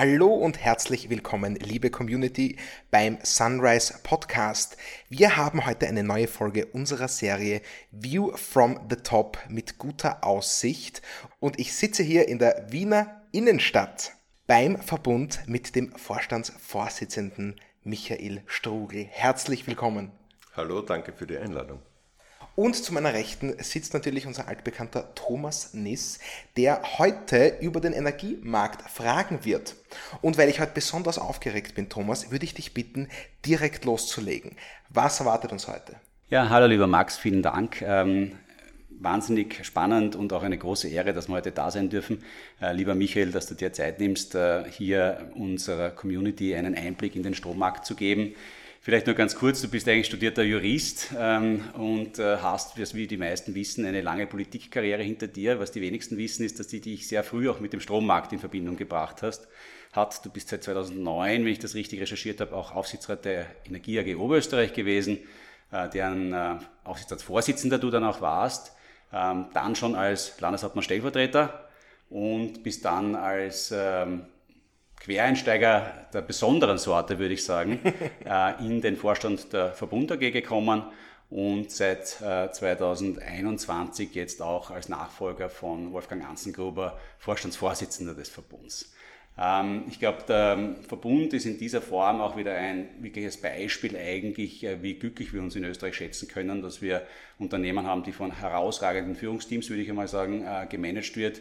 Hallo und herzlich willkommen, liebe Community, beim Sunrise Podcast. Wir haben heute eine neue Folge unserer Serie View from the Top mit guter Aussicht und ich sitze hier in der Wiener Innenstadt beim Verbund mit dem Vorstandsvorsitzenden Michael Strugel. Herzlich willkommen. Hallo, danke für die Einladung. Und zu meiner Rechten sitzt natürlich unser altbekannter Thomas Niss, der heute über den Energiemarkt fragen wird. Und weil ich heute besonders aufgeregt bin, Thomas, würde ich dich bitten, direkt loszulegen. Was erwartet uns heute? Ja, hallo lieber Max, vielen Dank. Ähm, wahnsinnig spannend und auch eine große Ehre, dass wir heute da sein dürfen. Äh, lieber Michael, dass du dir Zeit nimmst, äh, hier unserer Community einen Einblick in den Strommarkt zu geben. Vielleicht nur ganz kurz, du bist eigentlich studierter Jurist ähm, und äh, hast, wie die meisten wissen, eine lange Politikkarriere hinter dir. Was die wenigsten wissen, ist, dass die dich sehr früh auch mit dem Strommarkt in Verbindung gebracht hast. Hat, du bist seit 2009, wenn ich das richtig recherchiert habe, auch Aufsichtsrat der Energie AG Oberösterreich gewesen, äh, deren äh, Aufsichtsratsvorsitzender du dann auch warst. Ähm, dann schon als Landeshauptmann Stellvertreter und bist dann als ähm, Quereinsteiger der besonderen Sorte, würde ich sagen, äh, in den Vorstand der Verbund AG gekommen und seit 2021 äh, jetzt auch als Nachfolger von Wolfgang Anzengruber Vorstandsvorsitzender des Verbunds. Ähm, ich glaube, der Verbund ist in dieser Form auch wieder ein wirkliches Beispiel eigentlich, äh, wie glücklich wir uns in Österreich schätzen können, dass wir Unternehmen haben, die von herausragenden Führungsteams, würde ich einmal sagen, gemanagt wird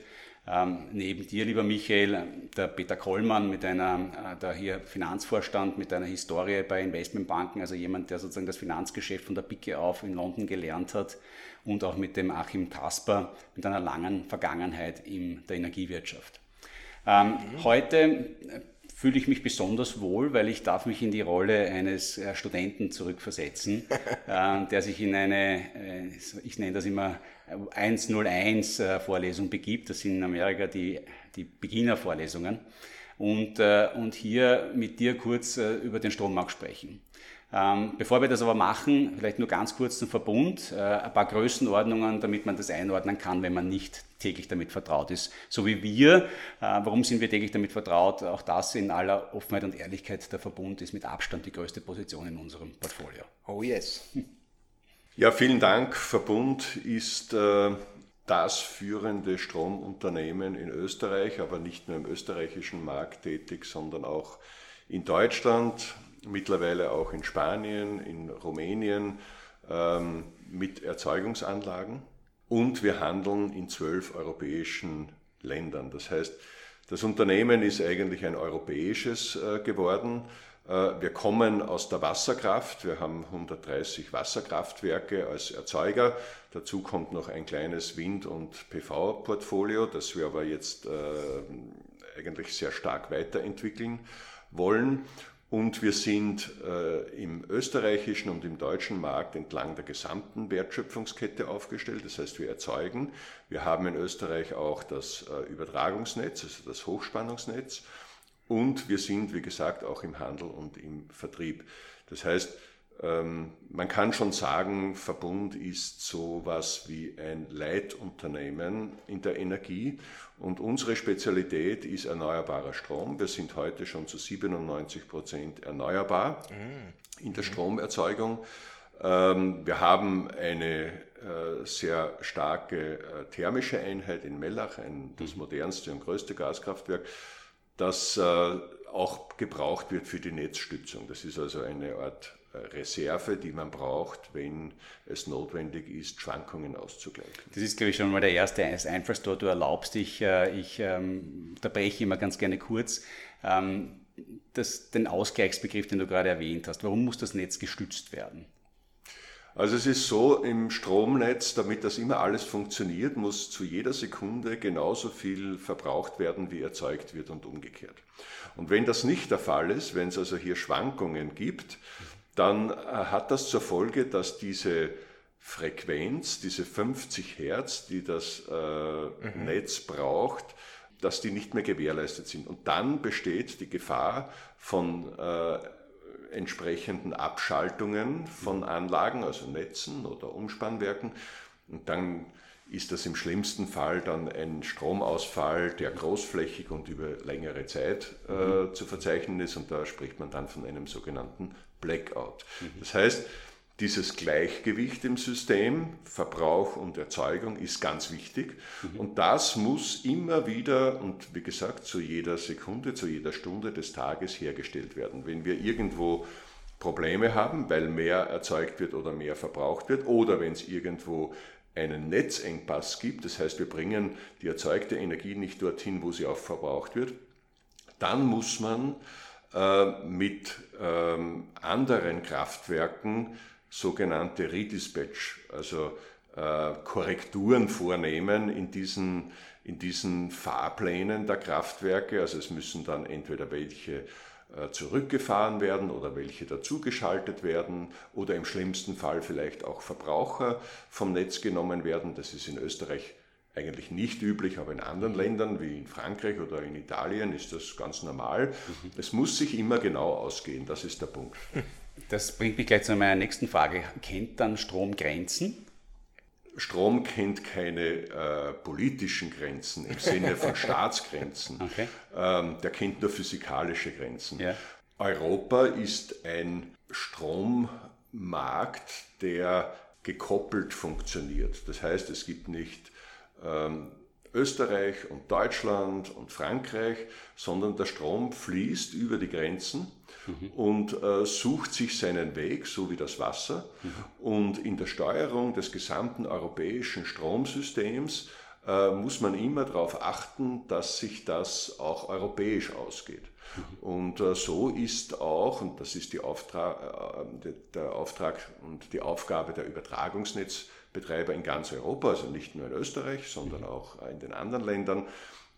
ähm, neben dir, lieber Michael, der Peter Kollmann mit einer, äh, der hier Finanzvorstand mit einer Historie bei Investmentbanken, also jemand, der sozusagen das Finanzgeschäft von der Picke auf in London gelernt hat und auch mit dem Achim Kasper mit einer langen Vergangenheit in der Energiewirtschaft. Ähm, mhm. Heute fühle ich mich besonders wohl, weil ich darf mich in die Rolle eines äh, Studenten zurückversetzen, äh, der sich in eine, äh, ich nenne das immer 101 Vorlesung begibt. Das sind in Amerika die, die Beginnervorlesungen. Und, und hier mit dir kurz über den Strommarkt sprechen. Ähm, bevor wir das aber machen, vielleicht nur ganz kurz zum Verbund, äh, ein paar Größenordnungen, damit man das einordnen kann, wenn man nicht täglich damit vertraut ist. So wie wir. Äh, warum sind wir täglich damit vertraut? Auch das in aller Offenheit und Ehrlichkeit. Der Verbund ist mit Abstand die größte Position in unserem Portfolio. Oh yes. Ja, vielen Dank. Verbund ist äh, das führende Stromunternehmen in Österreich, aber nicht nur im österreichischen Markt tätig, sondern auch in Deutschland, mittlerweile auch in Spanien, in Rumänien ähm, mit Erzeugungsanlagen und wir handeln in zwölf europäischen Ländern. Das heißt, das Unternehmen ist eigentlich ein europäisches äh, geworden. Äh, wir kommen aus der Wasserkraft. Wir haben 130 Wasserkraftwerke als Erzeuger. Dazu kommt noch ein kleines Wind- und PV-Portfolio, das wir aber jetzt äh, eigentlich sehr stark weiterentwickeln wollen. Und wir sind äh, im österreichischen und im deutschen Markt entlang der gesamten Wertschöpfungskette aufgestellt. Das heißt, wir erzeugen. Wir haben in Österreich auch das äh, Übertragungsnetz, also das Hochspannungsnetz. Und wir sind, wie gesagt, auch im Handel und im Vertrieb. Das heißt, man kann schon sagen, Verbund ist so was wie ein Leitunternehmen in der Energie und unsere Spezialität ist erneuerbarer Strom. Wir sind heute schon zu 97 Prozent erneuerbar mhm. in der Stromerzeugung. Ähm, wir haben eine äh, sehr starke äh, thermische Einheit in Mellach, das mhm. modernste und größte Gaskraftwerk, das äh, auch gebraucht wird für die Netzstützung. Das ist also eine Art Reserve, die man braucht, wenn es notwendig ist, Schwankungen auszugleichen. Das ist, glaube ich, schon mal der erste Einfallstor. Du erlaubst dich, äh, ich ähm, unterbreche immer ganz gerne kurz, ähm, das, den Ausgleichsbegriff, den du gerade erwähnt hast. Warum muss das Netz gestützt werden? Also es ist so, im Stromnetz, damit das immer alles funktioniert, muss zu jeder Sekunde genauso viel verbraucht werden, wie erzeugt wird und umgekehrt. Und wenn das nicht der Fall ist, wenn es also hier Schwankungen gibt, dann äh, hat das zur Folge, dass diese Frequenz, diese 50 Hertz, die das äh, mhm. Netz braucht, dass die nicht mehr gewährleistet sind. Und dann besteht die Gefahr von äh, entsprechenden Abschaltungen von Anlagen, also Netzen oder Umspannwerken. Und dann ist das im schlimmsten Fall dann ein Stromausfall, der großflächig und über längere Zeit äh, mhm. zu verzeichnen ist und da spricht man dann von einem sogenannten Blackout. Das heißt, dieses Gleichgewicht im System, Verbrauch und Erzeugung, ist ganz wichtig. Mhm. Und das muss immer wieder und wie gesagt zu jeder Sekunde, zu jeder Stunde des Tages hergestellt werden. Wenn wir irgendwo Probleme haben, weil mehr erzeugt wird oder mehr verbraucht wird, oder wenn es irgendwo einen Netzengpass gibt, das heißt, wir bringen die erzeugte Energie nicht dorthin, wo sie auch verbraucht wird, dann muss man mit ähm, anderen Kraftwerken sogenannte Redispatch, also äh, Korrekturen vornehmen in diesen, in diesen Fahrplänen der Kraftwerke. Also es müssen dann entweder welche äh, zurückgefahren werden oder welche dazugeschaltet werden oder im schlimmsten Fall vielleicht auch Verbraucher vom Netz genommen werden. Das ist in Österreich eigentlich nicht üblich, aber in anderen Ländern wie in Frankreich oder in Italien ist das ganz normal. Mhm. Es muss sich immer genau ausgehen, das ist der Punkt. Das bringt mich gleich zu meiner nächsten Frage. Kennt dann Strom Grenzen? Strom kennt keine äh, politischen Grenzen im Sinne von Staatsgrenzen. Okay. Ähm, der kennt nur physikalische Grenzen. Ja. Europa ist ein Strommarkt, der gekoppelt funktioniert. Das heißt, es gibt nicht ähm, Österreich und Deutschland und Frankreich, sondern der Strom fließt über die Grenzen mhm. und äh, sucht sich seinen Weg, so wie das Wasser. Mhm. Und in der Steuerung des gesamten europäischen Stromsystems äh, muss man immer darauf achten, dass sich das auch europäisch ausgeht. Mhm. Und äh, so ist auch, und das ist die Auftrag, äh, der Auftrag und die Aufgabe der Übertragungsnetzbetreiber in ganz Europa, also nicht nur in Österreich, sondern auch in den anderen Ländern,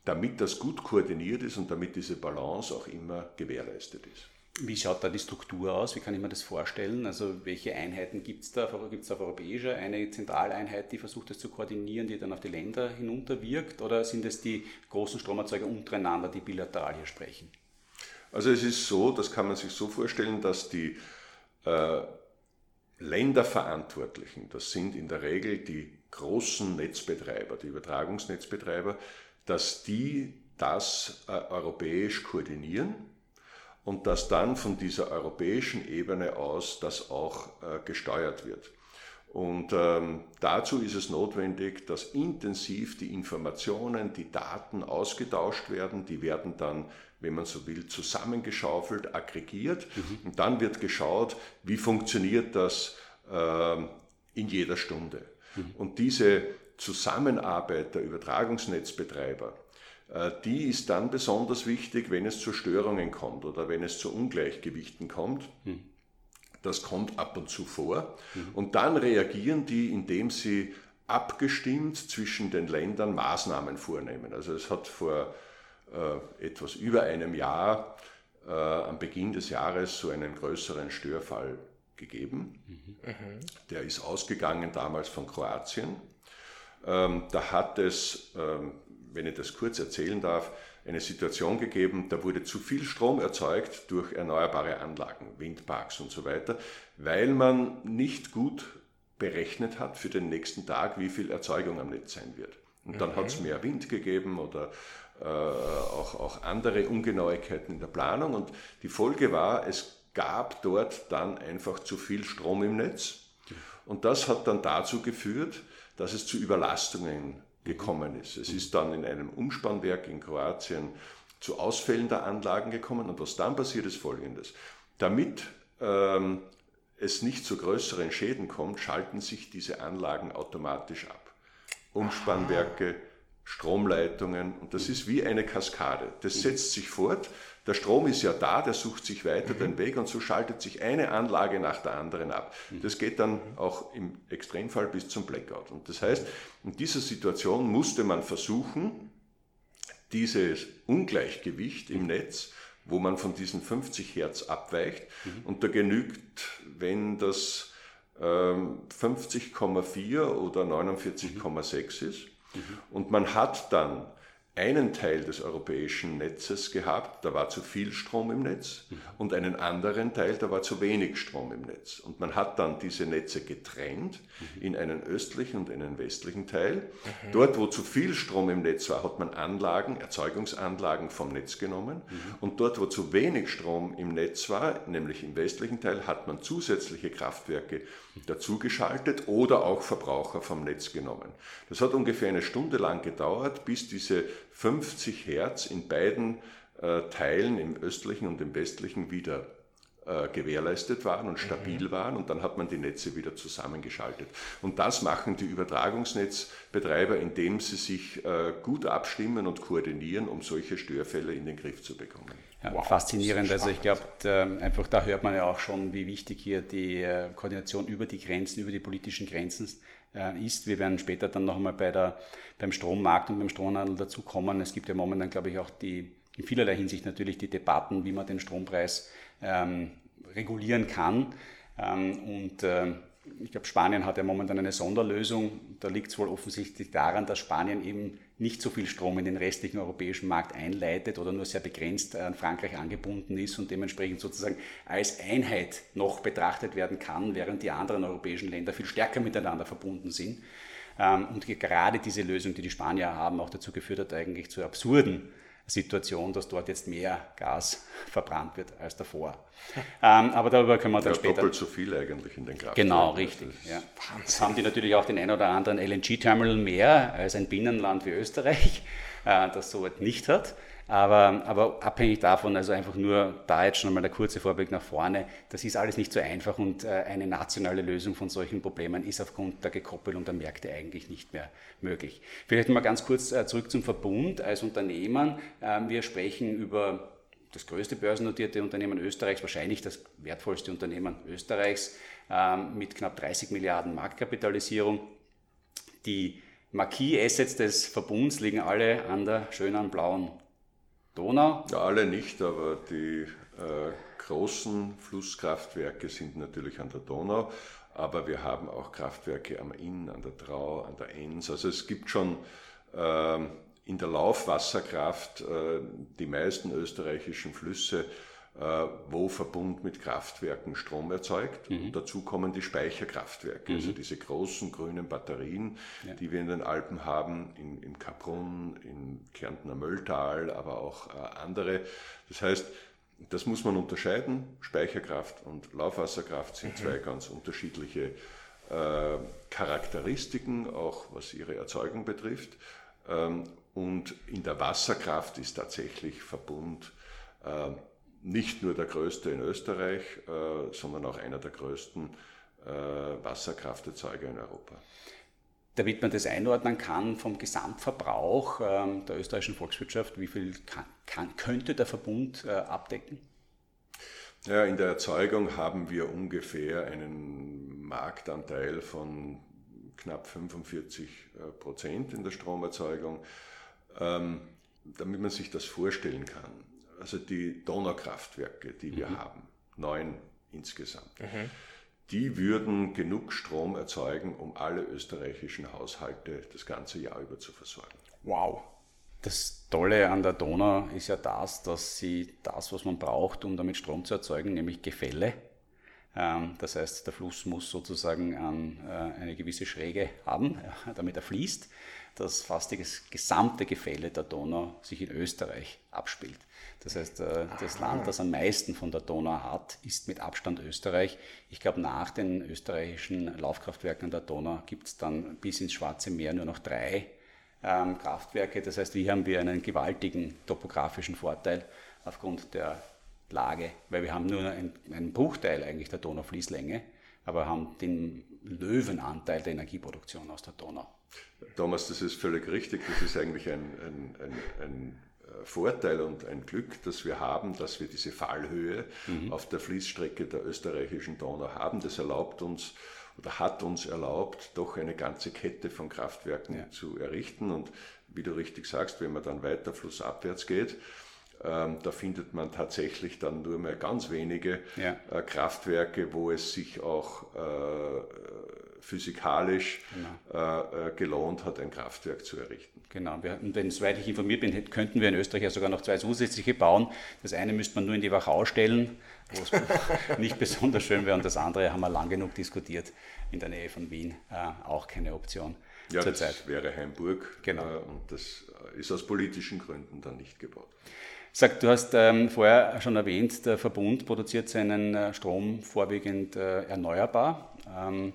damit das gut koordiniert ist und damit diese Balance auch immer gewährleistet ist. Wie schaut da die Struktur aus? Wie kann ich mir das vorstellen? Also welche Einheiten gibt es da? Gibt es auf europäischer eine Zentraleinheit, die versucht das zu koordinieren, die dann auf die Länder hinunterwirkt? Oder sind es die großen Stromerzeuger untereinander, die bilateral hier sprechen? Also es ist so, das kann man sich so vorstellen, dass die äh, Länderverantwortlichen, das sind in der Regel die großen Netzbetreiber, die Übertragungsnetzbetreiber, dass die das äh, europäisch koordinieren und dass dann von dieser europäischen Ebene aus das auch äh, gesteuert wird. Und ähm, dazu ist es notwendig, dass intensiv die Informationen, die Daten ausgetauscht werden. Die werden dann, wenn man so will, zusammengeschaufelt, aggregiert. Mhm. Und dann wird geschaut, wie funktioniert das äh, in jeder Stunde. Mhm. Und diese Zusammenarbeit der Übertragungsnetzbetreiber, äh, die ist dann besonders wichtig, wenn es zu Störungen kommt oder wenn es zu Ungleichgewichten kommt. Hm. Das kommt ab und zu vor. Mhm. Und dann reagieren die, indem sie abgestimmt zwischen den Ländern Maßnahmen vornehmen. Also es hat vor etwas über einem Jahr äh, am Beginn des Jahres so einen größeren Störfall gegeben. Mhm. Der ist ausgegangen damals von Kroatien. Ähm, da hat es ähm, wenn ich das kurz erzählen darf, eine Situation gegeben, da wurde zu viel Strom erzeugt durch erneuerbare Anlagen, Windparks und so weiter, weil man nicht gut berechnet hat für den nächsten Tag, wie viel Erzeugung am Netz sein wird. Und dann mhm. hat es mehr Wind gegeben oder äh, auch, auch andere Ungenauigkeiten in der Planung. Und die Folge war, es gab dort dann einfach zu viel Strom im Netz. Und das hat dann dazu geführt, dass es zu Überlastungen gekommen ist. Es ist dann in einem Umspannwerk in Kroatien zu Ausfällen der Anlagen gekommen und was dann passiert ist folgendes. Damit ähm, es nicht zu größeren Schäden kommt, schalten sich diese Anlagen automatisch ab. Umspannwerke, Stromleitungen und das ist wie eine Kaskade. Das setzt sich fort der Strom ist ja da, der sucht sich weiter mhm. den Weg und so schaltet sich eine Anlage nach der anderen ab. Das geht dann auch im Extremfall bis zum Blackout. Und das heißt, in dieser Situation musste man versuchen, dieses Ungleichgewicht im Netz, wo man von diesen 50 Hertz abweicht, mhm. und da genügt, wenn das ähm, 50,4 oder 49,6 ist, und man hat dann einen Teil des europäischen Netzes gehabt, da war zu viel Strom im Netz und einen anderen Teil, da war zu wenig Strom im Netz. Und man hat dann diese Netze getrennt in einen östlichen und einen westlichen Teil. Dort, wo zu viel Strom im Netz war, hat man Anlagen, Erzeugungsanlagen vom Netz genommen. Und dort, wo zu wenig Strom im Netz war, nämlich im westlichen Teil, hat man zusätzliche Kraftwerke dazugeschaltet oder auch Verbraucher vom Netz genommen. Das hat ungefähr eine Stunde lang gedauert, bis diese 50 Hertz in beiden äh, Teilen, im östlichen und im westlichen, wieder äh, gewährleistet waren und stabil mhm. waren und dann hat man die Netze wieder zusammengeschaltet. Und das machen die Übertragungsnetzbetreiber, indem sie sich äh, gut abstimmen und koordinieren, um solche Störfälle in den Griff zu bekommen. Ja, wow, faszinierend. Also ich glaube, einfach da hört man ja auch schon, wie wichtig hier die äh, Koordination über die Grenzen, über die politischen Grenzen äh, ist. Wir werden später dann nochmal bei der, beim Strommarkt und beim Stromhandel dazu kommen. Es gibt ja momentan, glaube ich, auch die in vielerlei Hinsicht natürlich die Debatten, wie man den Strompreis ähm, regulieren kann. Ähm, und äh, ich glaube, Spanien hat ja momentan eine Sonderlösung. Da liegt es wohl offensichtlich daran, dass Spanien eben nicht so viel Strom in den restlichen europäischen Markt einleitet oder nur sehr begrenzt an Frankreich angebunden ist und dementsprechend sozusagen als Einheit noch betrachtet werden kann, während die anderen europäischen Länder viel stärker miteinander verbunden sind. Ähm, und gerade diese Lösung, die die Spanier haben, auch dazu geführt hat, eigentlich zu absurden Situation, dass dort jetzt mehr Gas verbrannt wird als davor. ähm, aber darüber können wir dann ja, später. Doppelt so viel eigentlich in den Kraftwerken. Genau, richtig. Ja. Jetzt haben die natürlich auch den ein oder anderen LNG-Terminal mehr als ein Binnenland wie Österreich, äh, das so etwas nicht hat. Aber, aber abhängig davon, also einfach nur da jetzt schon einmal der kurze Vorblick nach vorne, das ist alles nicht so einfach und äh, eine nationale Lösung von solchen Problemen ist aufgrund der Gekoppelung der Märkte eigentlich nicht mehr möglich. Vielleicht mal ganz kurz äh, zurück zum Verbund als Unternehmen. Ähm, wir sprechen über das größte börsennotierte Unternehmen Österreichs, wahrscheinlich das wertvollste Unternehmen Österreichs ähm, mit knapp 30 Milliarden Marktkapitalisierung. Die Marquis-Assets des Verbunds liegen alle an der schönen blauen Donau? Ja, alle nicht, aber die äh, großen Flusskraftwerke sind natürlich an der Donau, aber wir haben auch Kraftwerke am Inn, an der Trau, an der Enns. Also es gibt schon äh, in der Laufwasserkraft äh, die meisten österreichischen Flüsse wo Verbund mit Kraftwerken Strom erzeugt. Mhm. Und dazu kommen die Speicherkraftwerke, also mhm. also diese großen grünen Batterien, ja. die wir in den Alpen haben, in, im Kaprun, im Kärntner Mölltal, aber auch äh, andere. Das heißt, das muss man unterscheiden. Speicherkraft und Laufwasserkraft sind mhm. zwei ganz unterschiedliche äh, Charakteristiken, auch was ihre Erzeugung betrifft. Ähm, und in der Wasserkraft ist tatsächlich Verbund äh, nicht nur der größte in Österreich, äh, sondern auch einer der größten äh, Wasserkrafterzeuger in Europa. Damit man das einordnen kann vom Gesamtverbrauch ähm, der österreichischen Volkswirtschaft, wie viel kann, kann, könnte der Verbund äh, abdecken? Ja, in der Erzeugung haben wir ungefähr einen Marktanteil von knapp 45 Prozent in der Stromerzeugung. Ähm, damit man sich das vorstellen kann, also die Donaukraftwerke, die wir mhm. haben, neun insgesamt, mhm. die würden genug Strom erzeugen, um alle österreichischen Haushalte das ganze Jahr über zu versorgen. Wow. Das Tolle an der Donau ist ja das, dass sie das, was man braucht, um damit Strom zu erzeugen, nämlich Gefälle, das heißt, der Fluss muss sozusagen äh, eine gewisse Schräge haben, damit er fließt, dass fast das gesamte Gefälle der Donau sich in Österreich abspielt. Das heißt, äh, das Land, das am meisten von der Donau hat, ist mit Abstand Österreich. Ich glaube, nach den österreichischen Laufkraftwerken an der Donau gibt es dann bis ins Schwarze Meer nur noch drei ähm, Kraftwerke. Das heißt, hier haben wir einen gewaltigen topografischen Vorteil aufgrund der Lage, weil wir haben nur einen, einen Bruchteil eigentlich der Donaufließlänge, aber haben den Löwenanteil der Energieproduktion aus der Donau. Thomas, das ist völlig richtig. Das ist eigentlich ein, ein, ein, ein Vorteil und ein Glück, das wir haben, dass wir diese Fallhöhe mhm. auf der Fließstrecke der österreichischen Donau haben. Das erlaubt uns oder hat uns erlaubt, doch eine ganze Kette von Kraftwerken ja. zu errichten. Und wie du richtig sagst, wenn man dann weiter flussabwärts geht, ähm, da findet man tatsächlich dann nur mehr ganz wenige ja. äh, Kraftwerke, wo es sich auch äh, physikalisch genau. äh, gelohnt hat, ein Kraftwerk zu errichten. Genau, wir, und wenn, soweit ich informiert bin, könnten wir in Österreich ja sogar noch zwei zusätzliche bauen. Das eine müsste man nur in die Wachau stellen, wo es nicht besonders schön wäre, und das andere haben wir lang genug diskutiert, in der Nähe von Wien, äh, auch keine Option. Ja, das Zeit. wäre Heimburg genau. Äh, und das ist aus politischen Gründen dann nicht gebaut. Sag, du hast ähm, vorher schon erwähnt, der Verbund produziert seinen äh, Strom vorwiegend äh, erneuerbar. Ähm,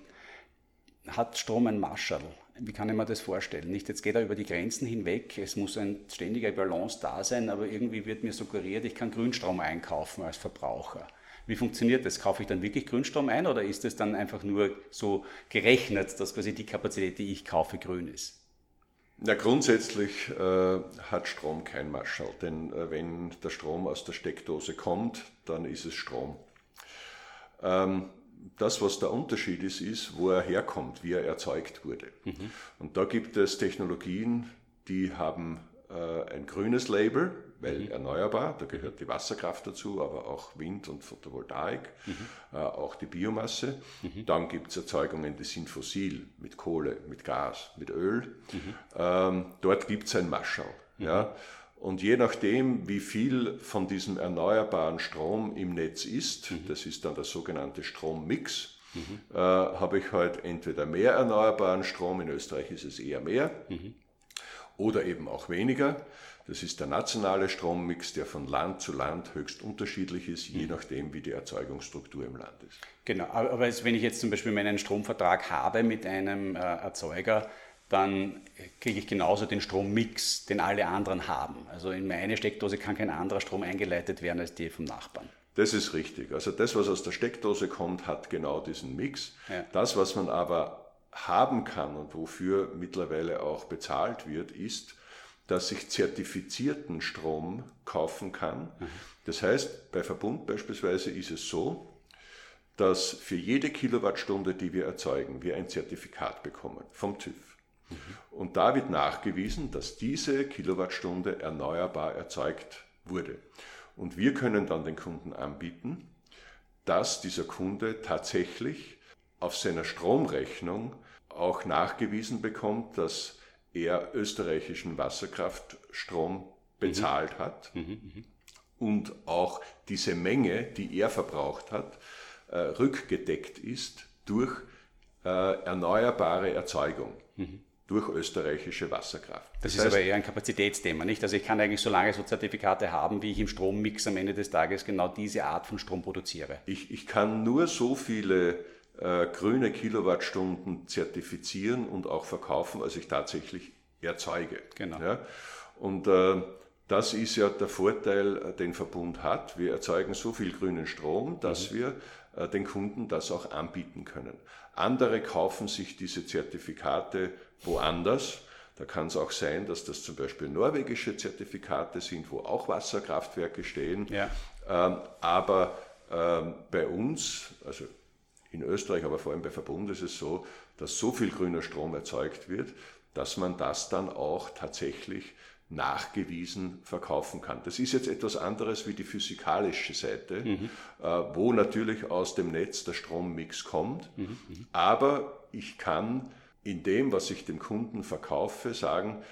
hat Strom ein Marschall? Wie kann ich mir das vorstellen? Nicht, jetzt geht er über die Grenzen hinweg, es muss ein ständiger Balance da sein, aber irgendwie wird mir suggeriert, ich kann Grünstrom einkaufen als Verbraucher. Wie funktioniert das? Kaufe ich dann wirklich Grünstrom ein oder ist es dann einfach nur so gerechnet, dass quasi die Kapazität, die ich kaufe, grün ist? Ja, grundsätzlich äh, hat Strom kein Marschall, denn äh, wenn der Strom aus der Steckdose kommt, dann ist es Strom. Ähm, das, was der Unterschied ist, ist, wo er herkommt, wie er erzeugt wurde. Mhm. Und da gibt es Technologien, die haben ein grünes Label, weil mhm. erneuerbar, da gehört die Wasserkraft dazu, aber auch Wind und Photovoltaik, mhm. äh, auch die Biomasse. Mhm. Dann gibt es Erzeugungen, die sind fossil, mit Kohle, mit Gas, mit Öl. Mhm. Ähm, dort gibt es ein Maschall. Mhm. Ja? Und je nachdem, wie viel von diesem erneuerbaren Strom im Netz ist, mhm. das ist dann der sogenannte Strommix, äh, habe ich halt entweder mehr erneuerbaren Strom, in Österreich ist es eher mehr, oder eben auch weniger. Das ist der nationale Strommix, der von Land zu Land höchst unterschiedlich ist, je mhm. nachdem, wie die Erzeugungsstruktur im Land ist. Genau, aber wenn ich jetzt zum Beispiel meinen Stromvertrag habe mit einem äh, Erzeuger, dann kriege ich genauso den Strommix, den alle anderen haben. Also in meine Steckdose kann kein anderer Strom eingeleitet werden als die vom Nachbarn. Das ist richtig. Also das, was aus der Steckdose kommt, hat genau diesen Mix. Ja. Das, was man aber haben kann und wofür mittlerweile auch bezahlt wird, ist, dass ich zertifizierten Strom kaufen kann. Das heißt, bei Verbund beispielsweise ist es so, dass für jede Kilowattstunde, die wir erzeugen, wir ein Zertifikat bekommen vom TÜV. Und da wird nachgewiesen, dass diese Kilowattstunde erneuerbar erzeugt wurde. Und wir können dann den Kunden anbieten, dass dieser Kunde tatsächlich auf seiner Stromrechnung auch nachgewiesen bekommt, dass er österreichischen Wasserkraftstrom bezahlt mhm. hat mhm, mhm, und auch diese Menge, die er verbraucht hat, äh, rückgedeckt ist durch äh, erneuerbare Erzeugung. Mhm. Durch österreichische Wasserkraft. Das, das ist heißt, aber eher ein Kapazitätsthema, nicht? Also ich kann eigentlich so lange so Zertifikate haben, wie ich im Strommix am Ende des Tages genau diese Art von Strom produziere. Ich, ich kann nur so viele äh, grüne Kilowattstunden zertifizieren und auch verkaufen, als ich tatsächlich erzeuge. Genau. Ja? Und äh, das ist ja der Vorteil, äh, den Verbund hat. Wir erzeugen so viel grünen Strom, dass mhm. wir äh, den Kunden das auch anbieten können. Andere kaufen sich diese Zertifikate woanders. Da kann es auch sein, dass das zum Beispiel norwegische Zertifikate sind, wo auch Wasserkraftwerke stehen. Ja. Ähm, aber ähm, bei uns, also in Österreich, aber vor allem bei Verbund ist es so, dass so viel grüner Strom erzeugt wird, dass man das dann auch tatsächlich nachgewiesen verkaufen kann. Das ist jetzt etwas anderes wie die physikalische Seite, mhm. äh, wo natürlich aus dem Netz der Strommix kommt, mhm. mhm. aber ich kann in dem, was ich dem Kunden verkaufe, sagen,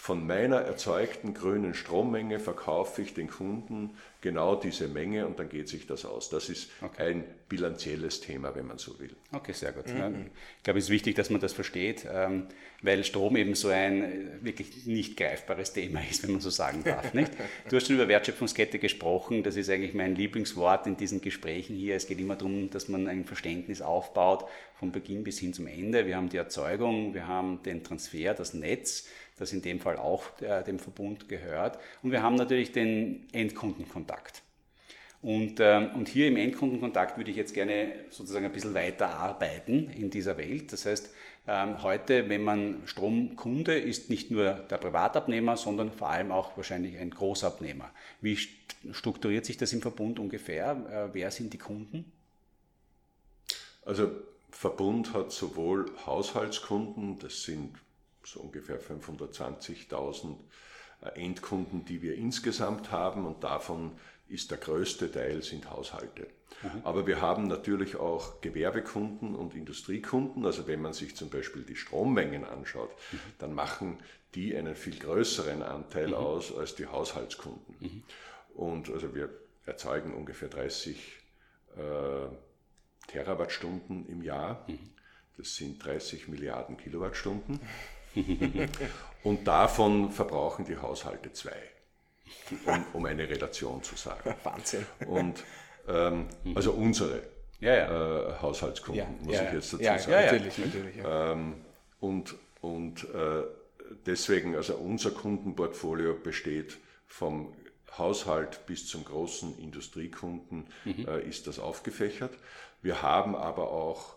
von meiner erzeugten grünen Strommenge verkaufe ich den Kunden genau diese Menge und dann geht sich das aus. Das ist okay. ein bilanzielles Thema, wenn man so will. Okay, sehr gut. Mhm. Ich glaube, es ist wichtig, dass man das versteht, ähm, weil Strom eben so ein äh, wirklich nicht greifbares Thema ist, wenn man so sagen darf. Nicht? Du hast schon über Wertschöpfungskette gesprochen, das ist eigentlich mein Lieblingswort in diesen Gesprächen hier. Es geht immer darum, dass man ein Verständnis aufbaut, vom Beginn bis hin zum Ende. Wir haben die Erzeugung, wir haben den Transfer, das Netz das in dem Fall auch äh, dem Verbund gehört. Und wir haben natürlich den Endkundenkontakt. Und, ähm, und hier im Endkundenkontakt würde ich jetzt gerne sozusagen ein bisschen weiter arbeiten in dieser Welt. Das heißt, ähm, heute, wenn man Stromkunde ist, nicht nur der Privatabnehmer, sondern vor allem auch wahrscheinlich ein Großabnehmer. Wie strukturiert sich das im Verbund ungefähr? Äh, wer sind die Kunden? Also Verbund hat sowohl Haushaltskunden, das sind so ungefähr 520.000 Endkunden, die wir insgesamt haben und davon ist der größte Teil sind Haushalte. Mhm. Aber wir haben natürlich auch Gewerbekunden und Industriekunden. Also wenn man sich zum Beispiel die Strommengen anschaut, mhm. dann machen die einen viel größeren Anteil mhm. aus als die Haushaltskunden. Mhm. Und also wir erzeugen ungefähr 30 äh, Terawattstunden im Jahr. Mhm. Das sind 30 Milliarden Kilowattstunden. und davon verbrauchen die Haushalte zwei, um, um eine Relation zu sagen. Wahnsinn. Und ähm, also unsere ja, ja. Äh, Haushaltskunden, ja, muss ich jetzt dazu sagen. Ja, natürlich, natürlich. Ähm, und und äh, deswegen, also unser Kundenportfolio besteht vom Haushalt bis zum großen Industriekunden mhm. äh, ist das aufgefächert. Wir haben aber auch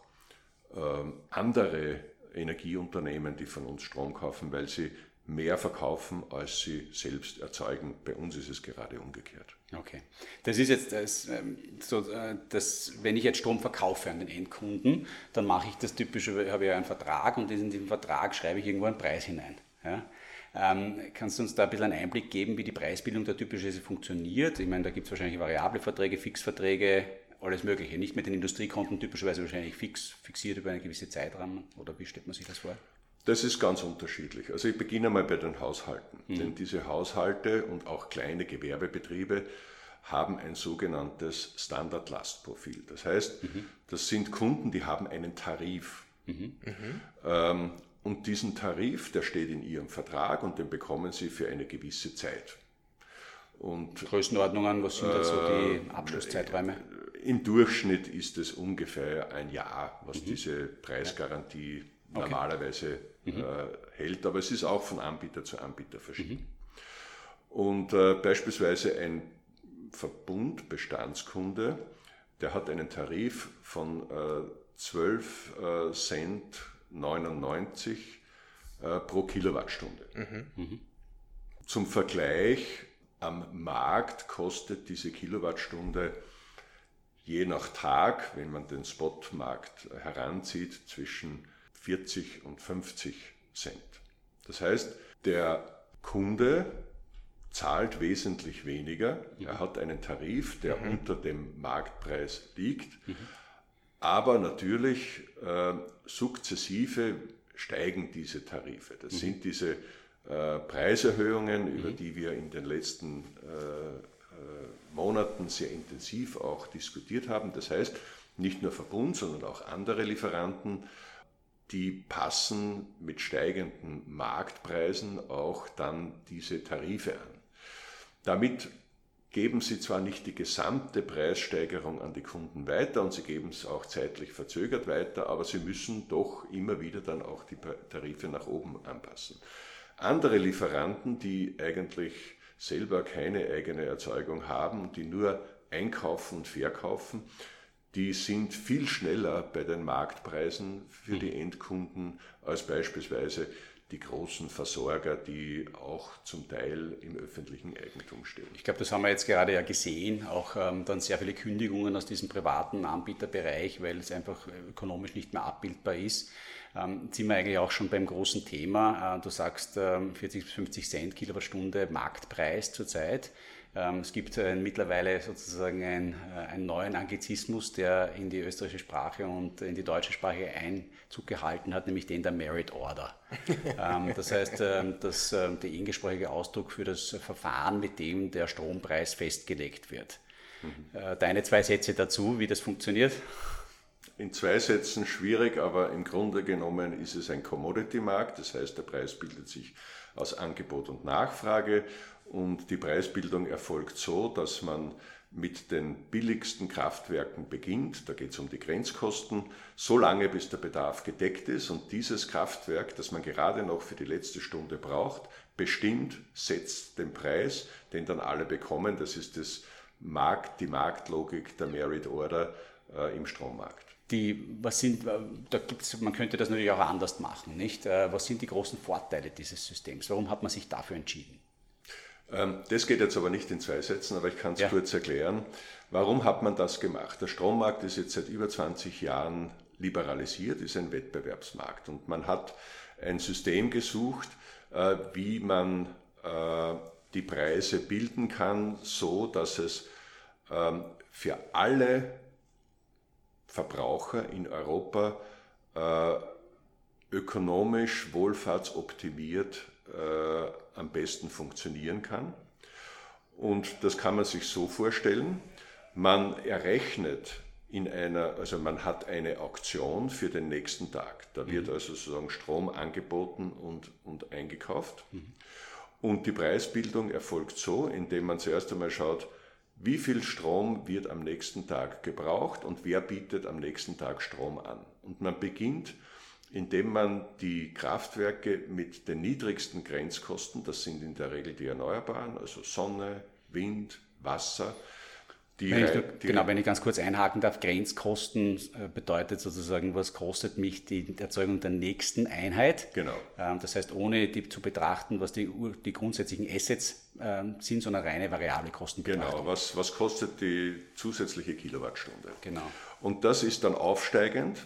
ähm, andere Energieunternehmen, die von uns Strom kaufen, weil sie mehr verkaufen, als sie selbst erzeugen. Bei uns ist es gerade umgekehrt. Okay. Das ist jetzt das, ähm, so, äh, das, wenn ich jetzt Strom verkaufe an den Endkunden, dann mache ich das typische, habe ja einen Vertrag und in diesem Vertrag schreibe ich irgendwo einen Preis hinein. Ja? Ähm, kannst du uns da ein bisschen einen Einblick geben, wie die Preisbildung da typischerweise funktioniert? Ich meine, da gibt es wahrscheinlich variable Verträge, Fixverträge, alles Mögliche. Nicht mit den Industriekonten typischerweise wahrscheinlich fix, fixiert über einen gewissen Zeitrahmen. Oder wie stellt man sich das vor? Das ist ganz unterschiedlich. Also ich beginne mal bei den Haushalten. Mhm. Denn diese Haushalte und auch kleine Gewerbebetriebe haben ein sogenanntes Standardlastprofil. Das heißt, mhm. das sind Kunden, die haben einen Tarif. Mhm. Ähm, und diesen Tarif, der steht in ihrem Vertrag und den bekommen sie für eine gewisse Zeit. Und, Größenordnungen, was sind da so die äh, Abschlusszeiträume? Im Durchschnitt ist es ungefähr ein Jahr, was mhm. diese Preisgarantie okay. normalerweise mhm. äh, hält, aber es ist auch von Anbieter zu Anbieter verschieden. Mhm. Und äh, beispielsweise ein Verbund Bestandskunde, der hat einen Tarif von äh, 12 äh, Cent 99 äh, pro Kilowattstunde. Mhm. Mhm. Zum Vergleich, am Markt kostet diese Kilowattstunde je nach Tag, wenn man den Spotmarkt heranzieht, zwischen 40 und 50 Cent. Das heißt, der Kunde zahlt wesentlich weniger. Mhm. Er hat einen Tarif, der mhm. unter dem Marktpreis liegt. Mhm. Aber natürlich äh, sukzessive steigen diese Tarife. Das mhm. sind diese äh, Preiserhöhungen, über mhm. die wir in den letzten äh, äh, Monaten sehr intensiv auch diskutiert haben. Das heißt, nicht nur Verbund, sondern auch andere Lieferanten, die passen mit steigenden Marktpreisen auch dann diese Tarife an. Damit geben sie zwar nicht die gesamte Preissteigerung an die Kunden weiter und sie geben es auch zeitlich verzögert weiter, aber sie müssen doch immer wieder dann auch die Tarife nach oben anpassen. Andere Lieferanten, die eigentlich selber keine eigene Erzeugung haben und die nur einkaufen und verkaufen, die sind viel schneller bei den Marktpreisen für die mhm. Endkunden als beispielsweise die großen Versorger, die auch zum Teil im öffentlichen Eigentum stehen. Ich glaube, das haben wir jetzt gerade ja gesehen, auch ähm, dann sehr viele Kündigungen aus diesem privaten Anbieterbereich, weil es einfach ökonomisch nicht mehr abbildbar ist. Ähm, sind wir eigentlich auch schon beim großen Thema. Äh, du sagst ähm, 40 bis 50 Cent Kilowattstunde Marktpreis zurzeit. Ähm, es gibt äh, mittlerweile sozusagen ein, äh, einen neuen Anglizismus, der in die österreichische Sprache und in die deutsche Sprache Einzug gehalten hat, nämlich den der Merit Order. Ähm, das heißt, ähm, dass der englischsprachige Ausdruck für das Verfahren, mit dem der Strompreis festgelegt wird. Mhm. Deine zwei Sätze dazu, wie das funktioniert? In zwei Sätzen schwierig, aber im Grunde genommen ist es ein Commodity-Markt, das heißt, der Preis bildet sich aus Angebot und Nachfrage. Und die Preisbildung erfolgt so, dass man mit den billigsten Kraftwerken beginnt, da geht es um die Grenzkosten, so lange bis der Bedarf gedeckt ist. Und dieses Kraftwerk, das man gerade noch für die letzte Stunde braucht, bestimmt, setzt den Preis, den dann alle bekommen. Das ist das Markt, die Marktlogik der Merit Order äh, im Strommarkt. Die, was sind, äh, da gibt's, man könnte das natürlich auch anders machen, nicht? Äh, was sind die großen Vorteile dieses Systems? Warum hat man sich dafür entschieden? Ähm, das geht jetzt aber nicht in zwei Sätzen, aber ich kann es ja. kurz erklären. Warum hat man das gemacht? Der Strommarkt ist jetzt seit über 20 Jahren liberalisiert, ist ein Wettbewerbsmarkt und man hat ein System gesucht, äh, wie man die Preise bilden kann, so dass es ähm, für alle Verbraucher in Europa äh, ökonomisch wohlfahrtsoptimiert äh, am besten funktionieren kann. Und das kann man sich so vorstellen, man errechnet in einer, also man hat eine Auktion für den nächsten Tag. Da wird mhm. also sozusagen Strom angeboten und, und eingekauft. Mhm. Und die Preisbildung erfolgt so, indem man zuerst einmal schaut, wie viel Strom wird am nächsten Tag gebraucht und wer bietet am nächsten Tag Strom an. Und man beginnt, indem man die Kraftwerke mit den niedrigsten Grenzkosten, das sind in der Regel die Erneuerbaren, also Sonne, Wind, Wasser, wenn ich, die, genau, wenn ich ganz kurz einhaken darf, Grenzkosten äh, bedeutet sozusagen, was kostet mich die Erzeugung der nächsten Einheit. Genau. Ähm, das heißt, ohne die zu betrachten, was die, die grundsätzlichen Assets ähm, sind, sondern reine variable Kosten. Genau, was, was kostet die zusätzliche Kilowattstunde. Genau. Und das ist dann aufsteigend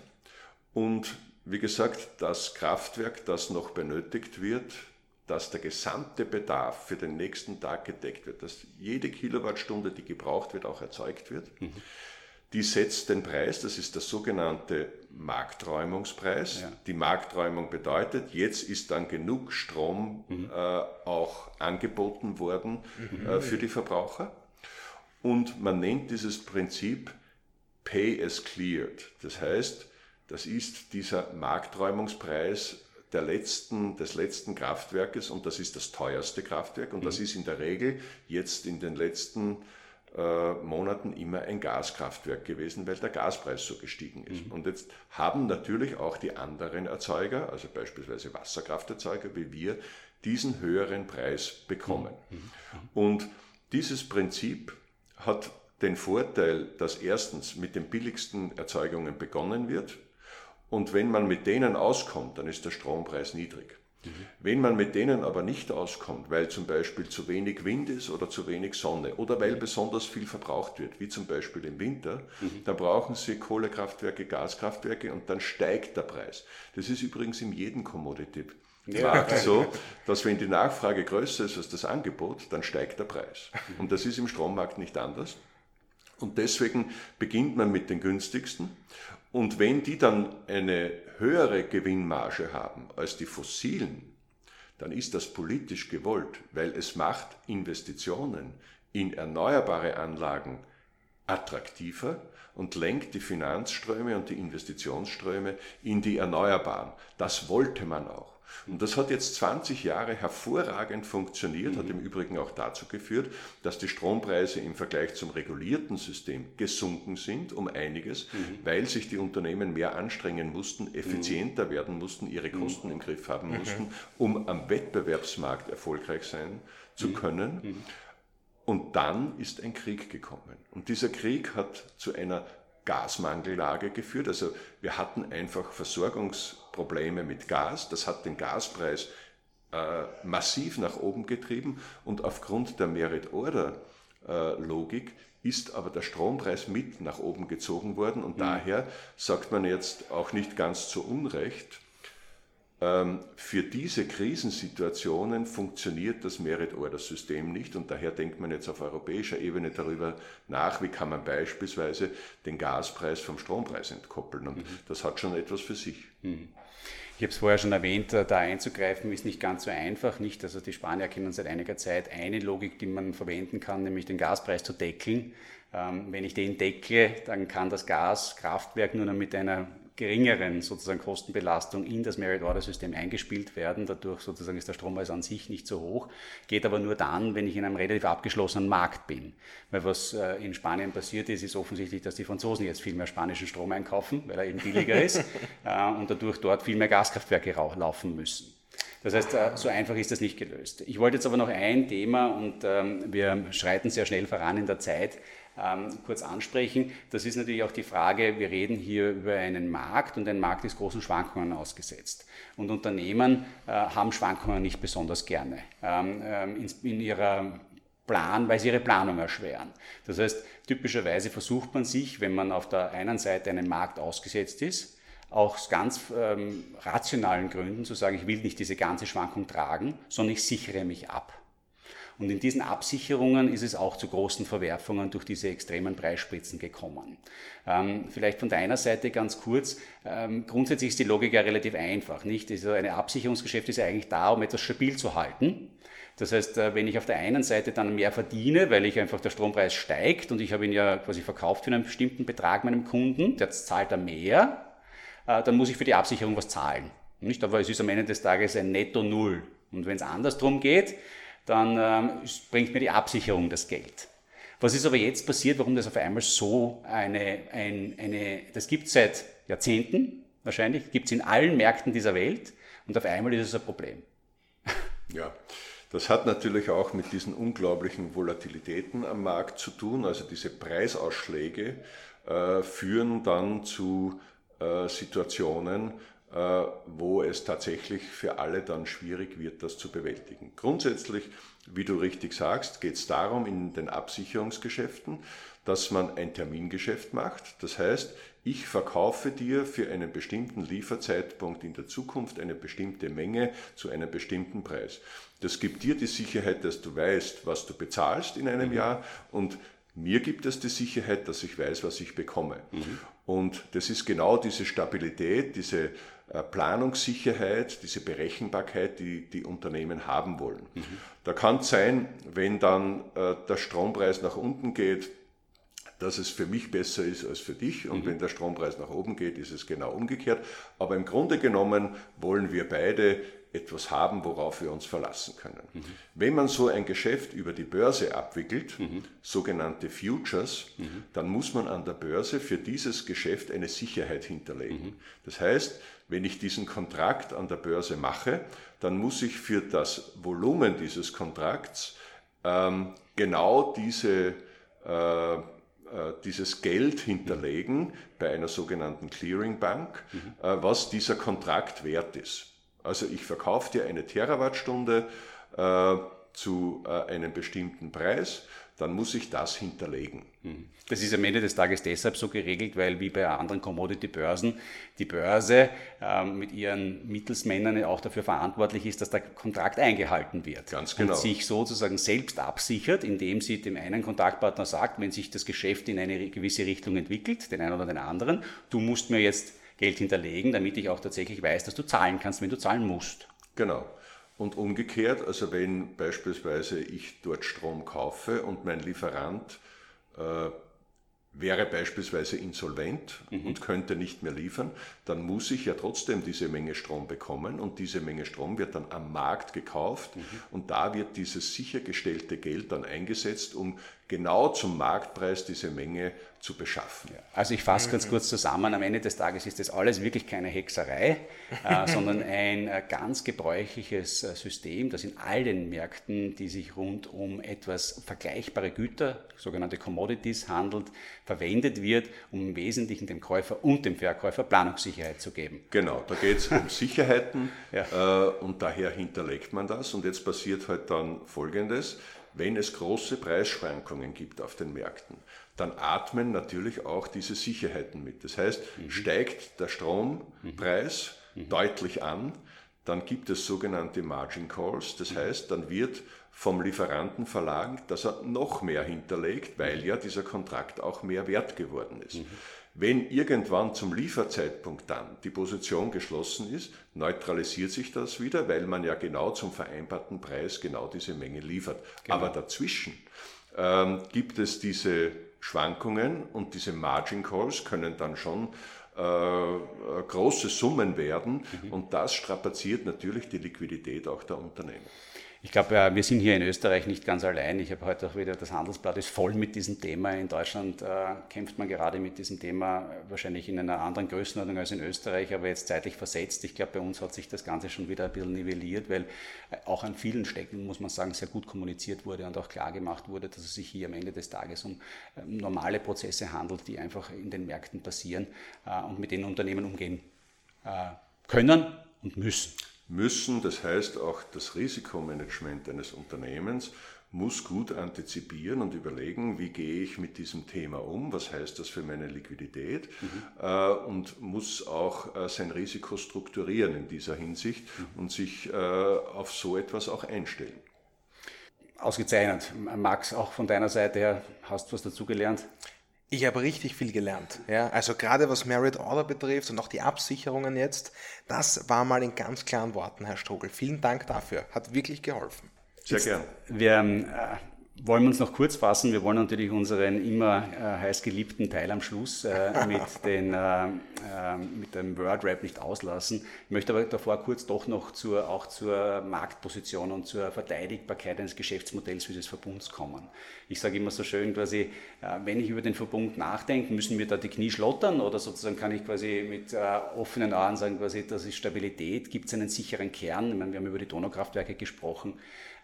und wie gesagt, das Kraftwerk, das noch benötigt wird, dass der gesamte Bedarf für den nächsten Tag gedeckt wird, dass jede Kilowattstunde, die gebraucht wird, auch erzeugt wird. Mhm. Die setzt den Preis, das ist der sogenannte Markträumungspreis. Ja. Die Markträumung bedeutet, jetzt ist dann genug Strom mhm. äh, auch angeboten worden mhm. äh, für die Verbraucher. Und man nennt dieses Prinzip Pay as Cleared. Das heißt, das ist dieser Markträumungspreis der letzten, des letzten Kraftwerkes und das ist das teuerste Kraftwerk und mhm. das ist in der Regel jetzt in den letzten äh, Monaten immer ein Gaskraftwerk gewesen, weil der Gaspreis so gestiegen ist. Mhm. Und jetzt haben natürlich auch die anderen Erzeuger, also beispielsweise Wasserkrafterzeuger wie wir, diesen höheren Preis bekommen. Mhm. mhm. Und dieses Prinzip hat den Vorteil, dass erstens mit den billigsten Erzeugungen begonnen wird, und wenn man mit denen auskommt, dann ist der Strompreis niedrig. Mhm. Wenn man mit denen aber nicht auskommt, weil zum Beispiel zu wenig Wind ist oder zu wenig Sonne oder weil besonders viel verbraucht wird, wie zum Beispiel im Winter, mhm. dann brauchen Sie Kohlekraftwerke, Gaskraftwerke und dann steigt der Preis. Das ist übrigens in jedem Commodity. Ja. so, dass wenn die Nachfrage größer ist als das Angebot, dann steigt der Preis. Und das ist im Strommarkt nicht anders. Und deswegen beginnt man mit den günstigsten und wenn die dann eine höhere Gewinnmarge haben als die fossilen, dann ist das politisch gewollt, weil es macht Investitionen in erneuerbare Anlagen attraktiver und lenkt die Finanzströme und die Investitionsströme in die Erneuerbaren. Das wollte man auch. Und das hat jetzt 20 Jahre hervorragend funktioniert, mhm. hat im Übrigen auch dazu geführt, dass die Strompreise im Vergleich zum regulierten System gesunken sind um einiges, mhm. weil sich die Unternehmen mehr anstrengen mussten, effizienter mhm. werden mussten, ihre mhm. Kosten im Griff haben mhm. mussten, um am Wettbewerbsmarkt erfolgreich sein zu mhm. können. Und dann ist ein Krieg gekommen. Und dieser Krieg hat zu einer Gasmangellage geführt. Also wir hatten einfach Versorgungsprobleme mit Gas. Das hat den Gaspreis äh, massiv nach oben getrieben und aufgrund der Merit-Order-Logik ist aber der Strompreis mit nach oben gezogen worden und mhm. daher sagt man jetzt auch nicht ganz zu Unrecht, für diese Krisensituationen funktioniert das Merit-Order-System nicht und daher denkt man jetzt auf europäischer Ebene darüber nach, wie kann man beispielsweise den Gaspreis vom Strompreis entkoppeln und mhm. das hat schon etwas für sich. Mhm. Ich habe es vorher schon erwähnt, äh, da einzugreifen ist nicht ganz so einfach. Nicht, also die Spanier kennen seit einiger Zeit eine Logik, die man verwenden kann, nämlich den Gaspreis zu deckeln. Ähm, wenn ich den deckle, dann kann das Gaskraftwerk nur noch mit einer geringeren sozusagen Kostenbelastung in das Merit-Order-System eingespielt werden. Dadurch sozusagen ist der Strompreis an sich nicht so hoch, geht aber nur dann, wenn ich in einem relativ abgeschlossenen Markt bin. Weil was äh, in Spanien passiert ist, ist offensichtlich, dass die Franzosen jetzt viel mehr spanischen Strom einkaufen, weil er eben billiger ist äh, und dadurch dort viel mehr Gaskraftwerke laufen müssen. Das heißt, äh, so einfach ist das nicht gelöst. Ich wollte jetzt aber noch ein Thema und ähm, wir schreiten sehr schnell voran in der Zeit ähm, kurz ansprechen. Das ist natürlich auch die Frage, wir reden hier über einen Markt und ein Markt ist großen Schwankungen ausgesetzt. Und Unternehmen äh, haben Schwankungen nicht besonders gerne ähm, ähm in, in ihrer Plan, weil sie ihre Planung erschweren. Das heißt, typischerweise versucht man sich, wenn man auf der einen Seite einem Markt ausgesetzt ist, aus ganz ähm, rationalen Gründen zu sagen, ich will nicht diese ganze Schwankung tragen, sondern ich sichere mich ab. Und in diesen Absicherungen ist es auch zu großen Verwerfungen durch diese extremen Preisspitzen gekommen. Ähm, vielleicht von deiner Seite ganz kurz. Ähm, grundsätzlich ist die Logik ja relativ einfach, nicht? Also eine Absicherungsgeschäft ist ja eigentlich da, um etwas stabil zu halten. Das heißt, äh, wenn ich auf der einen Seite dann mehr verdiene, weil ich einfach der Strompreis steigt und ich habe ihn ja quasi verkauft für einen bestimmten Betrag meinem Kunden, der zahlt er mehr, äh, dann muss ich für die Absicherung was zahlen. Nicht? Aber es ist am Ende des Tages ein Netto Null. Und wenn es andersrum geht, dann ähm, bringt mir die Absicherung das Geld. Was ist aber jetzt passiert, warum das auf einmal so eine, ein, eine das gibt es seit Jahrzehnten wahrscheinlich, gibt es in allen Märkten dieser Welt und auf einmal ist es ein Problem. Ja, das hat natürlich auch mit diesen unglaublichen Volatilitäten am Markt zu tun. Also diese Preisausschläge äh, führen dann zu äh, Situationen, wo es tatsächlich für alle dann schwierig wird, das zu bewältigen. Grundsätzlich, wie du richtig sagst, geht es darum in den Absicherungsgeschäften, dass man ein Termingeschäft macht. Das heißt, ich verkaufe dir für einen bestimmten Lieferzeitpunkt in der Zukunft eine bestimmte Menge zu einem bestimmten Preis. Das gibt dir die Sicherheit, dass du weißt, was du bezahlst in einem mhm. Jahr und mir gibt es die Sicherheit, dass ich weiß, was ich bekomme. Mhm. Und das ist genau diese Stabilität, diese äh, Planungssicherheit, diese Berechenbarkeit, die die Unternehmen haben wollen. Mhm. Da kann es sein, wenn dann äh, der Strompreis nach unten geht, dass es für mich besser ist als für dich. Und mhm. wenn der Strompreis nach oben geht, ist es genau umgekehrt. Aber im Grunde genommen wollen wir beide etwas haben, worauf wir uns verlassen können. Mhm. Wenn man so ein Geschäft über die Börse abwickelt, mhm. sogenannte Futures, dann muss man an der Börse für dieses Geschäft eine Sicherheit hinterlegen. Das heißt, wenn ich diesen Kontrakt an der Börse mache, dann muss ich für das Volumen dieses Kontrakts ähm, genau diese äh, äh, dieses Geld hinterlegen bei einer sogenannten Clearingbank, mhm. Äh, was dieser Kontrakt wert ist. Also ich verkaufe dir eine Terawattstunde äh, zu äh, einem bestimmten Preis, dann muss ich das hinterlegen. Mhm. Das ist am Ende des Tages deshalb so geregelt, weil wie bei anderen Commodity-Börsen die Börse ähm, mit ihren Mittelsmännern auch dafür verantwortlich ist, dass der Kontrakt eingehalten wird. Ganz genau. Und sich sozusagen selbst absichert, indem sie dem einen Kontaktpartner sagt, wenn sich das Geschäft in eine gewisse Richtung entwickelt, den einen oder den anderen, du musst mir jetzt Geld hinterlegen, damit ich auch tatsächlich weiß, dass du zahlen kannst, wenn du zahlen musst. Genau. Und umgekehrt, also wenn beispielsweise ich dort Strom kaufe und mein Lieferant äh, wäre beispielsweise insolvent mhm. und könnte nicht mehr liefern, dann muss ich ja trotzdem diese Menge Strom bekommen und diese Menge Strom wird dann am Markt gekauft mhm. und da wird dieses sichergestellte Geld dann eingesetzt, um genau zum Marktpreis diese Menge zu beschaffen. Also ich fasse ganz kurz zusammen, am Ende des Tages ist das alles wirklich keine Hexerei, äh, sondern ein äh, ganz gebräuchliches äh, System, das in allen Märkten, die sich rund um etwas vergleichbare Güter, sogenannte Commodities handelt, verwendet wird, um im Wesentlichen dem Käufer und dem Verkäufer Planungssicherheit zu geben. Genau, da geht es um Sicherheiten ja. äh, und daher hinterlegt man das und jetzt passiert halt dann Folgendes wenn es große Preisschwankungen gibt auf den Märkten, dann atmen natürlich auch diese Sicherheiten mit. Das heißt, mhm. steigt der Strompreis mhm. deutlich an, dann gibt es sogenannte Margin Calls. Das mhm. heißt, dann wird vom Lieferanten verlangt, dass er noch mehr hinterlegt, weil ja dieser Kontrakt auch mehr wert geworden ist. Mhm. Wenn irgendwann zum Lieferzeitpunkt dann die Position geschlossen ist, neutralisiert sich das wieder, weil man ja genau zum vereinbarten Preis genau diese Menge liefert. Genau. Aber dazwischen ähm, gibt es diese Schwankungen und diese Margin Calls können dann schon äh, äh, große Summen werden mhm. und das strapaziert natürlich die Liquidität auch der Unternehmen. Ich glaube, äh, wir sind hier in Österreich nicht ganz allein. Ich habe heute auch wieder, das Handelsblatt ist voll mit diesem Thema. In Deutschland äh, kämpft man gerade mit diesem Thema, äh, wahrscheinlich in einer anderen Größenordnung als in Österreich, aber jetzt zeitlich versetzt. Ich glaube, bei uns hat sich das Ganze schon wieder ein bisschen nivelliert, weil auch an vielen Stecken, muss man sagen, sehr gut kommuniziert wurde und auch klar gemacht wurde, dass es sich hier am Ende des Tages um normale Prozesse handelt, die einfach in den Märkten passieren und mit denen Unternehmen umgehen können und müssen müssen. Das heißt, auch das Risikomanagement eines Unternehmens muss gut antizipieren und überlegen, wie gehe ich mit diesem Thema um, was heißt das für meine Liquidität mhm. und muss auch äh, sein Risiko strukturieren in dieser Hinsicht mhm. und sich äh, auf so etwas auch einstellen. ausgezeichnet. Max, auch von deiner Seite her, hast du was dazugelernt? Ich habe richtig viel gelernt. Ja, also gerade was Merit Order betrifft und auch die Absicherungen jetzt, das war mal in ganz klaren Worten, Herr Strogel. Vielen Dank dafür. Hat wirklich geholfen. Sehr gern. Wir äh, wollen wir uns noch kurz fassen. Wir wollen natürlich unseren immer äh, heiß geliebten Teil am Schluss äh, mit, den, äh, äh, mit dem Word Rap nicht auslassen. Ich möchte aber davor kurz doch noch zur, auch zur Marktposition und zur Verteidigbarkeit eines Geschäftsmodells wie des Verbunds kommen. Ich sage immer so schön quasi, äh, wenn ich über den Verbund nachdenke, müssen mir da die Knie schlottern oder sozusagen kann ich quasi mit äh, offenen Ohren sagen, quasi, das ist Stabilität, gibt es einen sicheren Kern. Ich meine, wir haben über die Donaukraftwerke gesprochen.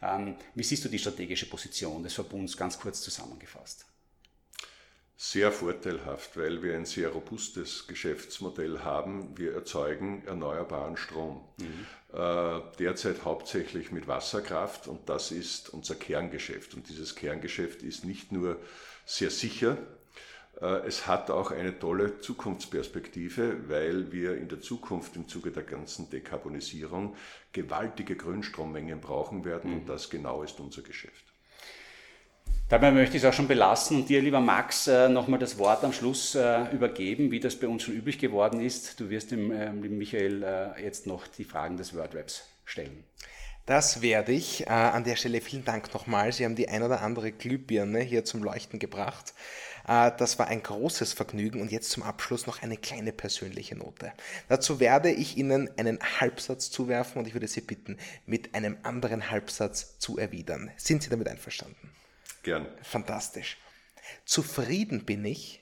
Ähm, wie siehst du die strategische Position des Verbunds ganz kurz zusammengefasst? Sehr vorteilhaft, weil wir ein sehr robustes Geschäftsmodell haben. Wir erzeugen erneuerbaren Strom. Mhm. Äh, derzeit hauptsächlich mit Wasserkraft und das ist unser Kerngeschäft. Und dieses Kerngeschäft ist nicht nur sehr sicher, es hat auch eine tolle Zukunftsperspektive, weil wir in der Zukunft im Zuge der ganzen Dekarbonisierung gewaltige Grünstrommengen brauchen werden mhm. und das genau ist unser Geschäft. Dabei möchte ich es auch schon belassen und dir, lieber Max, äh, nochmal das Wort am Schluss äh, übergeben, wie das bei uns schon üblich geworden ist. Du wirst dem lieben Michael jetzt noch die Fragen des WordWebs stellen. Das werde ich. An der Stelle vielen Dank nochmal. Sie haben die ein oder andere Glühbirne hier zum Leuchten gebracht. Äh, das war ein großes Vergnügen und jetzt zum Abschluss noch eine kleine persönliche Note. Dazu werde ich Ihnen einen Halbsatz zuwerfen und ich würde Sie bitten, mit einem anderen Halbsatz zu erwidern. Sind Sie damit einverstanden? Gern. Fantastisch. Zufrieden bin ich.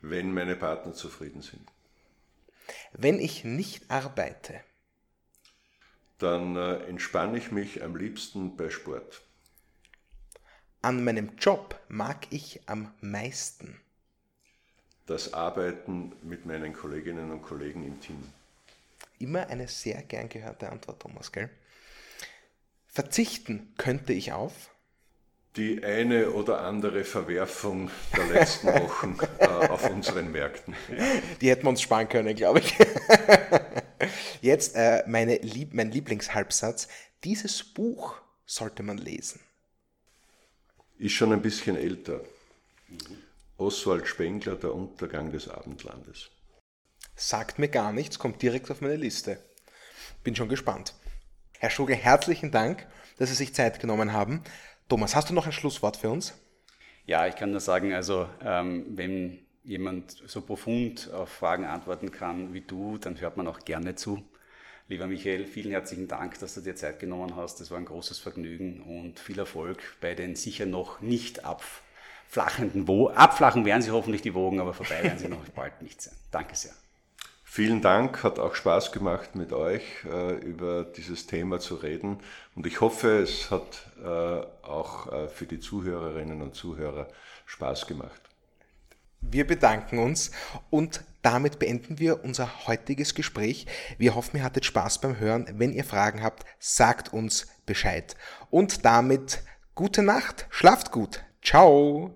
Wenn meine Partner zufrieden sind. Wenn ich nicht arbeite. Dann äh, entspanne ich mich am liebsten bei Sport. An meinem Job mag ich am meisten? Das Arbeiten mit meinen Kolleginnen und Kollegen im Team. Immer eine sehr gern gehörte Antwort, Thomas, gell? Verzichten könnte ich auf? Die eine oder andere Verwerfung der letzten Wochen äh, auf unseren Märkten. Die hätten wir uns sparen können, glaube ich. Jetzt äh, meine Lieb mein Lieblingshalbsatz. Dieses Buch sollte man lesen ist schon ein bisschen älter. Oswald Spengler, Der Untergang des Abendlandes. Sagt mir gar nichts, kommt direkt auf meine Liste. Bin schon gespannt. Herr Schugel, herzlichen Dank, dass Sie sich Zeit genommen haben. Thomas, hast du noch ein Schlusswort für uns? Ja, ich kann nur sagen, also ähm, wenn jemand so profund auf Fragen antworten kann wie du, dann hört man auch gerne zu. Lieber Michael, vielen herzlichen Dank, dass du dir Zeit genommen hast. Das war ein großes Vergnügen und viel Erfolg bei den sicher noch nicht abflachenden Wogen. Abflachen werden sie hoffentlich die Wogen, aber vorbei werden sie noch bald nicht sein. Danke sehr. Vielen Dank, hat auch Spaß gemacht mit euch äh, über dieses Thema zu reden und ich hoffe, es hat äh, auch äh, für die Zuhörerinnen und Zuhörer Spaß gemacht. Wir bedanken uns und damit beenden wir unser heutiges Gespräch. Wir hoffen, ihr hattet Spaß beim Hören. Wenn ihr Fragen habt, sagt uns Bescheid. Und damit gute Nacht, schlaft gut. Ciao.